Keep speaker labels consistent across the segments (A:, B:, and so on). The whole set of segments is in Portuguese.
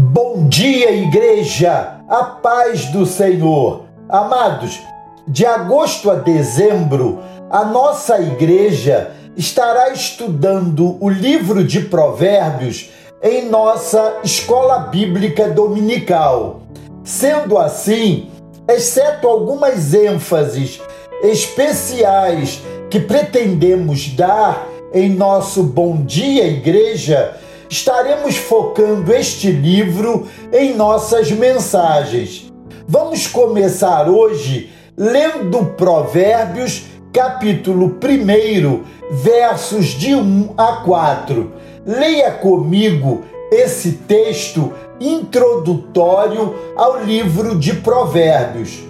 A: Bom dia, igreja! A paz do Senhor! Amados, de agosto a dezembro, a nossa igreja estará estudando o livro de Provérbios em nossa escola bíblica dominical. Sendo assim, exceto algumas ênfases especiais que pretendemos dar em nosso Bom Dia Igreja, estaremos focando este livro em nossas mensagens. Vamos começar hoje lendo Provérbios, capítulo 1, versos de 1 a 4. Leia comigo esse texto introdutório ao livro de Provérbios.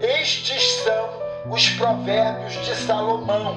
A: Estes são os provérbios de Salomão,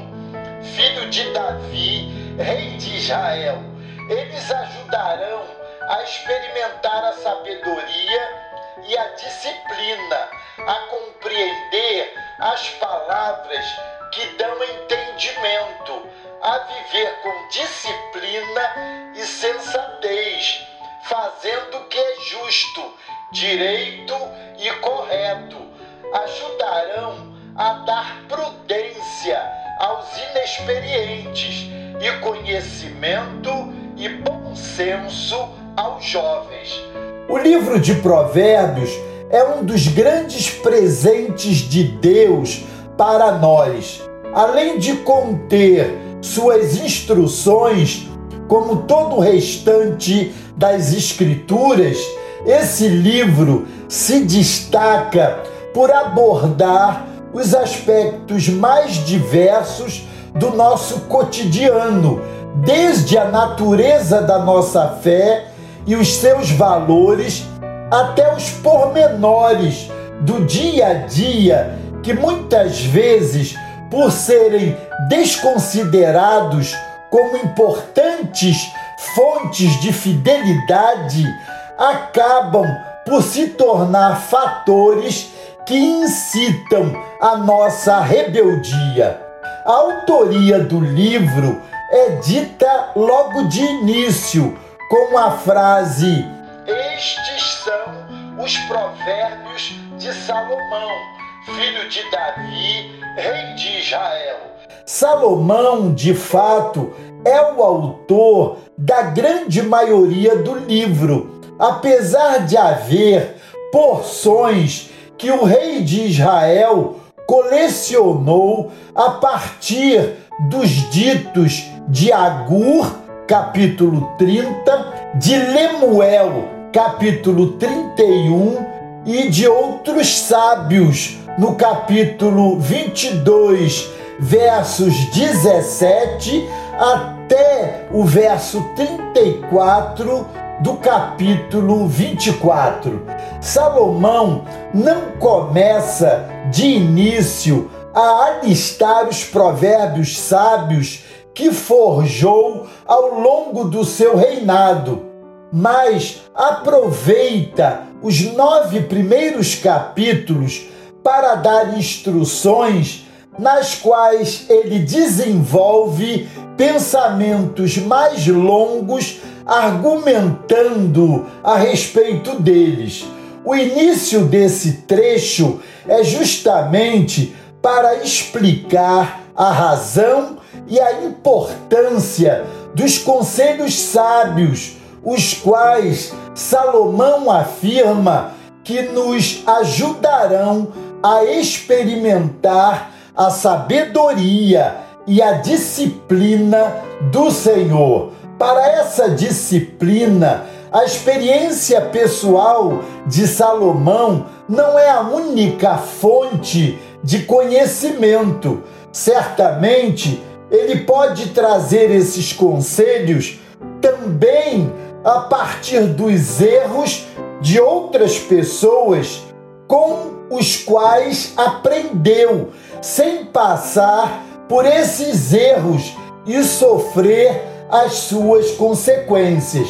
A: filho de Davi, rei de Israel eles ajudarão a experimentar a sabedoria e a disciplina, a compreender as palavras que dão entendimento, a viver com disciplina e sensatez, fazendo o que é justo, direito e correto. Ajudarão a dar prudência aos inexperientes e conhecimento e bom senso aos jovens. O livro de Provérbios é um dos grandes presentes de Deus para nós. Além de conter suas instruções, como todo o restante das Escrituras, esse livro se destaca por abordar os aspectos mais diversos do nosso cotidiano, desde a natureza da nossa fé e os seus valores até os pormenores do dia a dia que muitas vezes, por serem desconsiderados como importantes fontes de fidelidade, acabam por se tornar fatores que incitam a nossa rebeldia. A autoria do livro é dita logo de início com a frase: Estes são os provérbios de Salomão, filho de Davi, rei de Israel. Salomão, de fato, é o autor da grande maioria do livro, apesar de haver porções que o rei de Israel colecionou a partir dos ditos de Agur, capítulo 30, de Lemuel, capítulo 31 e de outros sábios, no capítulo 22, versos 17 até o verso 34 do capítulo 24. Salomão não começa de início a alistar os provérbios sábios que forjou ao longo do seu reinado, mas aproveita os nove primeiros capítulos para dar instruções nas quais ele desenvolve pensamentos mais longos, argumentando a respeito deles. O início desse trecho é justamente para explicar a razão e a importância dos conselhos sábios, os quais Salomão afirma que nos ajudarão a experimentar a sabedoria e a disciplina do Senhor. Para essa disciplina, a experiência pessoal de Salomão não é a única fonte de conhecimento. Certamente, ele pode trazer esses conselhos também a partir dos erros de outras pessoas com os quais aprendeu, sem passar por esses erros e sofrer as suas consequências.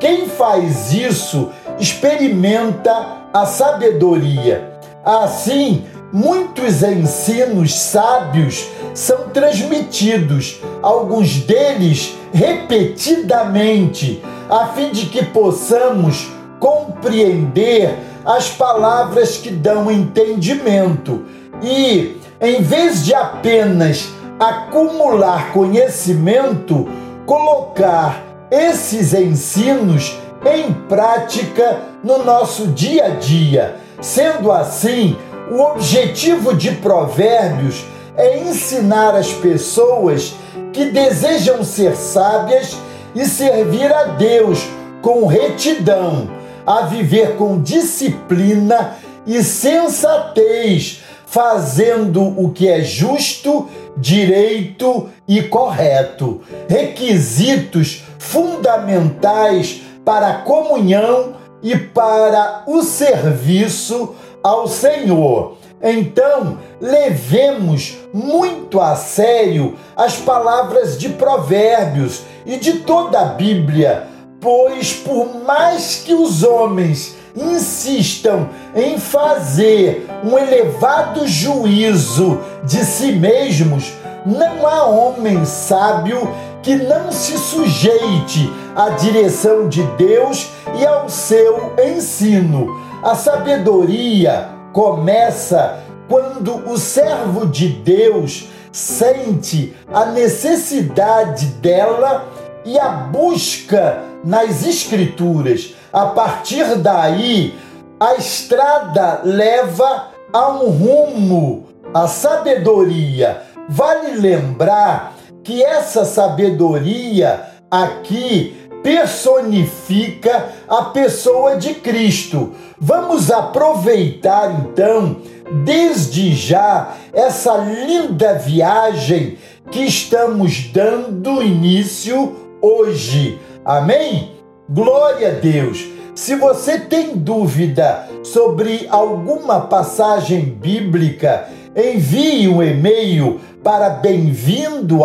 A: Quem faz isso experimenta a sabedoria. Assim, muitos ensinos sábios são transmitidos, alguns deles repetidamente, a fim de que possamos, com compreender as palavras que dão entendimento e, em vez de apenas acumular conhecimento, colocar esses ensinos em prática no nosso dia a dia. Sendo assim, o objetivo de Provérbios é ensinar as pessoas que desejam ser sábias e servir a Deus com retidão, a viver com disciplina e sensatez, fazendo o que é justo, direito e correto. Requisitos fundamentais para a comunhão e para o serviço ao Senhor. Então, levemos muito a sério as palavras de Provérbios e de toda a Bíblia, pois por mais que os homens insistam em fazer um elevado juízo de si mesmos, não há homem sábio que não se sujeite à direção de Deus e ao seu ensino. A sabedoria começa quando o servo de Deus sente a necessidade dela e a busca nas Escrituras. A partir daí, a estrada leva a um rumo, a sabedoria. Vale lembrar que essa sabedoria aqui personifica a pessoa de Cristo. Vamos aproveitar então, desde já, essa linda viagem que estamos dando início hoje. Amém? Glória a Deus! Se você tem dúvida sobre alguma passagem bíblica, envie um e-mail para bem-vindo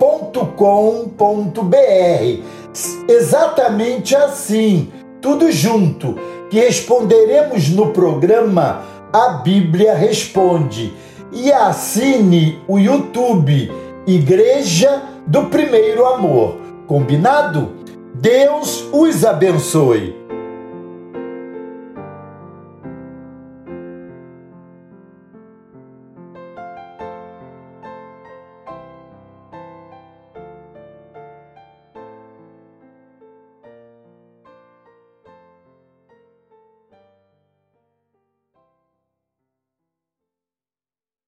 A: primeiroamor.com.br. Exatamente assim, tudo junto, que responderemos no programa A Bíblia Responde. E assine o YouTube Igreja do Primeiro Amor. Combinado? Deus os abençoe.